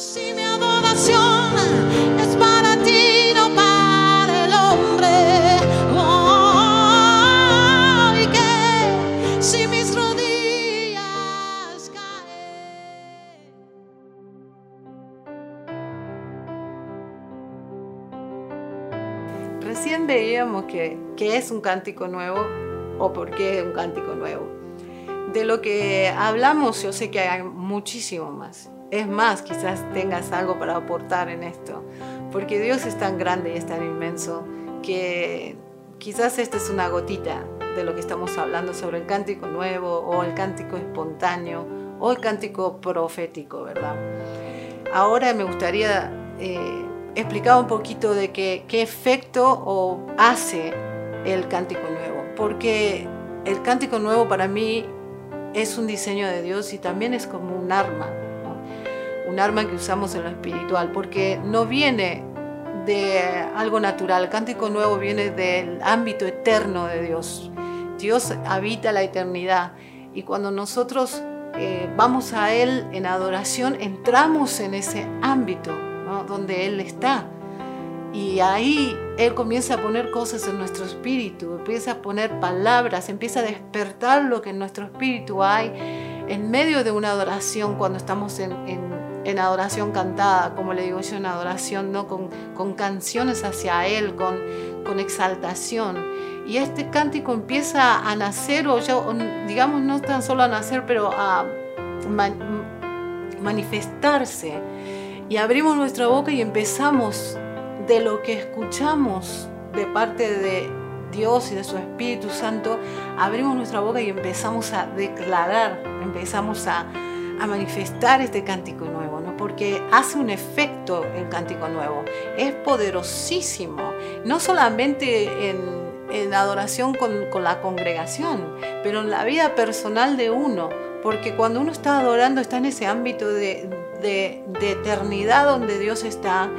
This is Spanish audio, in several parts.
Si mi adoración es para ti, no para el hombre. Oh, y que si mis rodillas caen. Recién veíamos que, que es un cántico nuevo o por qué es un cántico nuevo. De lo que hablamos yo sé que hay muchísimo más. Es más, quizás tengas algo para aportar en esto, porque Dios es tan grande y es tan inmenso que quizás esta es una gotita de lo que estamos hablando sobre el cántico nuevo o el cántico espontáneo o el cántico profético, ¿verdad? Ahora me gustaría eh, explicar un poquito de qué, efecto o hace el cántico nuevo, porque el cántico nuevo para mí es un diseño de Dios y también es como un arma. Un arma que usamos en lo espiritual, porque no viene de algo natural, el cántico nuevo viene del ámbito eterno de Dios. Dios habita la eternidad y cuando nosotros eh, vamos a Él en adoración, entramos en ese ámbito ¿no? donde Él está. Y ahí Él comienza a poner cosas en nuestro espíritu, empieza a poner palabras, empieza a despertar lo que en nuestro espíritu hay en medio de una adoración, cuando estamos en, en, en adoración cantada, como le digo yo, en adoración, ¿no? con, canciones hacia Él, con, con exaltación. Y este cántico empieza a nacer, o ya, digamos, no tan solo a nacer, pero a man, manifestarse. Y abrimos nuestra boca y empezamos de lo que escuchamos de parte de Dios y de su Espíritu Santo, abrimos nuestra boca y empezamos a declarar, empezamos a, a manifestar este cántico nuevo. Porque hace un efecto el cántico nuevo, es poderosísimo, no solamente en, en adoración con, la congregación, pero en la vida personal de uno, porque cuando uno está adorando está en ese ámbito de, de, eternidad donde Dios está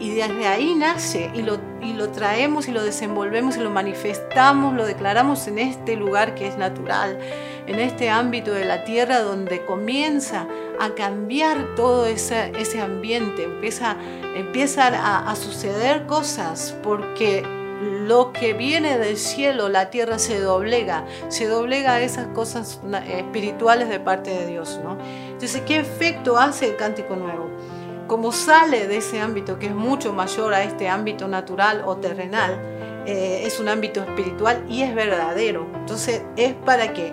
y desde ahí nace y lo traemos y lo desenvolvemos y lo manifestamos, lo declaramos en este lugar que es natural, en este ámbito de la tierra donde comienza a cambiar todo ese, ese ambiente, empieza, empiezan a, a suceder cosas porque lo que viene del cielo, la tierra se doblega, se doblega a esas cosas espirituales de parte de Dios. ¿no? Entonces, ¿qué efecto hace el cántico nuevo? como sale de ese ámbito que es mucho mayor a este ámbito natural o terrenal, eh, es un ámbito espiritual y es verdadero. Entonces es para que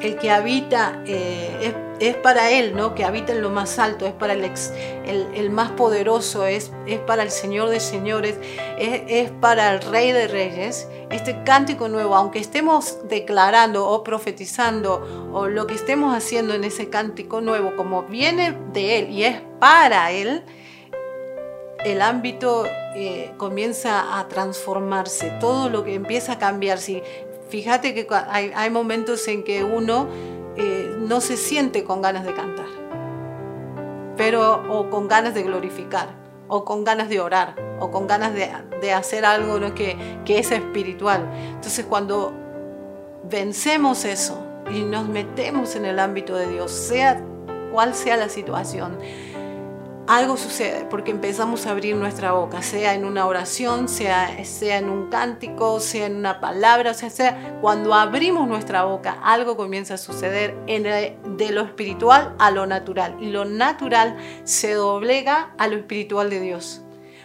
el que habita, eh, es, es, para él, ¿no? que habita en lo más alto, es para el, ex, el, el más poderoso, es, es, para el Señor de señores, es, es para el Rey de reyes. Este cántico nuevo, aunque estemos declarando o profetizando o lo que estemos haciendo en ese cántico nuevo, como viene de Él y es para Él, el ámbito eh, comienza a transformarse, todo lo que empieza a cambiar. Si, fíjate que hay, hay, momentos en que uno eh, no se siente con ganas de cantar, pero o con ganas de glorificar, o con ganas de orar, o con ganas de, hacer algo ¿no? que, que es espiritual. Entonces cuando vencemos eso y nos metemos en el ámbito de Dios, sea cual sea la situación, algo sucede porque empezamos a abrir nuestra boca, sea en una oración, sea, sea en un cántico, sea en una palabra, o sea, sea, cuando abrimos nuestra boca, algo comienza a suceder de lo espiritual a lo natural. Y lo natural se doblega a lo espiritual de Dios.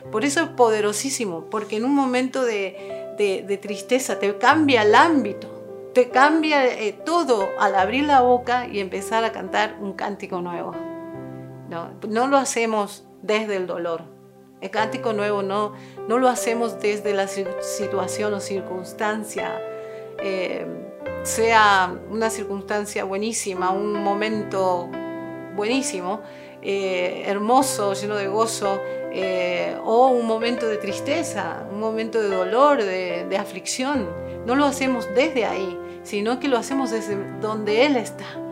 Por eso es poderosísimo, porque en un momento de, de, de tristeza te cambia el ámbito, te cambia eh, todo al abrir la boca y empezar a cantar un cántico nuevo. No, lo hacemos desde el dolor. El cántico nuevo no, no lo hacemos desde la situación o circunstancia, eh, sea una circunstancia buenísima, un momento buenísimo, eh, hermoso, lleno de gozo, eh, o un momento de tristeza, un momento de dolor, de aflicción. No lo hacemos desde ahí, sino que lo hacemos desde donde Él está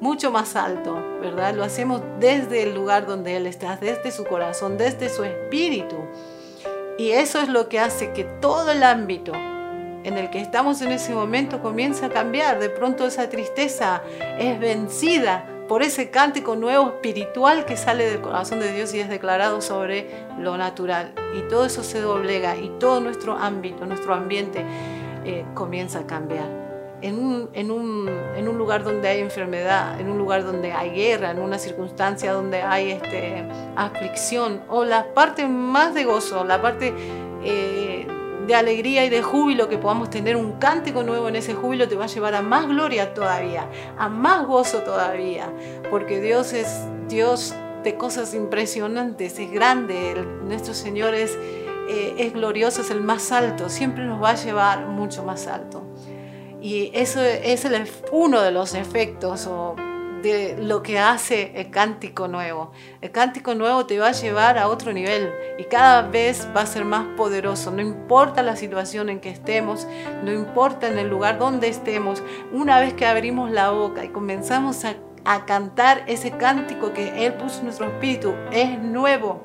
mucho más alto, ¿verdad? Lo hacemos desde el lugar donde Él está, desde su corazón, desde su espíritu. Y eso es lo que hace que todo el ámbito en el que estamos en ese momento comienza a cambiar. De pronto esa tristeza es vencida por ese cántico nuevo espiritual que sale del corazón de Dios y es declarado sobre lo natural. Y todo eso se doblega y todo nuestro ámbito, nuestro ambiente eh, comienza a cambiar. En un, en, un, en un, lugar donde hay enfermedad, en un lugar donde hay guerra, en una circunstancia donde hay este, aflicción, o la parte más de gozo, la parte eh, de alegría y de júbilo, que podamos tener un cántico nuevo en ese júbilo, te va a llevar a más gloria todavía, a más gozo todavía, porque Dios es Dios de cosas impresionantes, es grande, nuestro Señor es, eh, es glorioso, es el más alto, siempre nos va a llevar mucho más alto. Y eso es uno de los efectos o de lo que hace el cántico nuevo. El cántico nuevo te va a llevar a otro nivel y cada vez va a ser más poderoso. No importa la situación en que estemos, no importa en el lugar donde estemos, una vez que abrimos la boca y comenzamos a, a cantar ese cántico que Él puso en nuestro espíritu, es nuevo.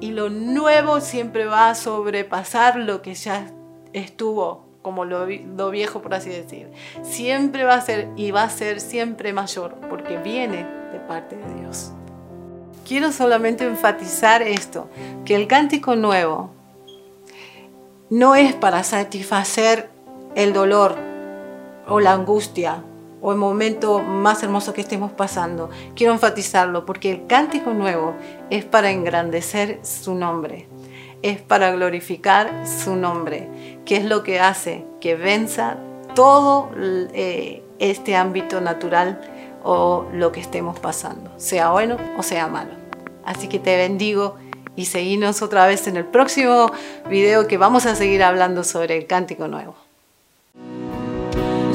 Y lo nuevo siempre va a sobrepasar lo que ya estuvo como lo, viejo, por así decir. Siempre va a ser y va a ser siempre mayor, porque viene de parte de Dios. Quiero solamente enfatizar esto, que el cántico nuevo no es para satisfacer el dolor o la angustia o el momento más hermoso que estemos pasando. Quiero enfatizarlo porque el cántico nuevo es para engrandecer su nombre es para glorificar su nombre, que es lo que hace que venza todo eh, este ámbito natural o lo que estemos pasando, sea bueno o sea malo. Así que te bendigo y seguimos otra vez en el próximo video que vamos a seguir hablando sobre el cántico nuevo.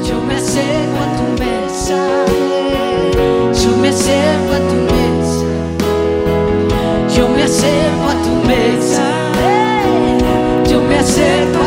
Yo me acerco a tu mesa, yo me acerco a tu mesa, yo me acerco a tu mesa ser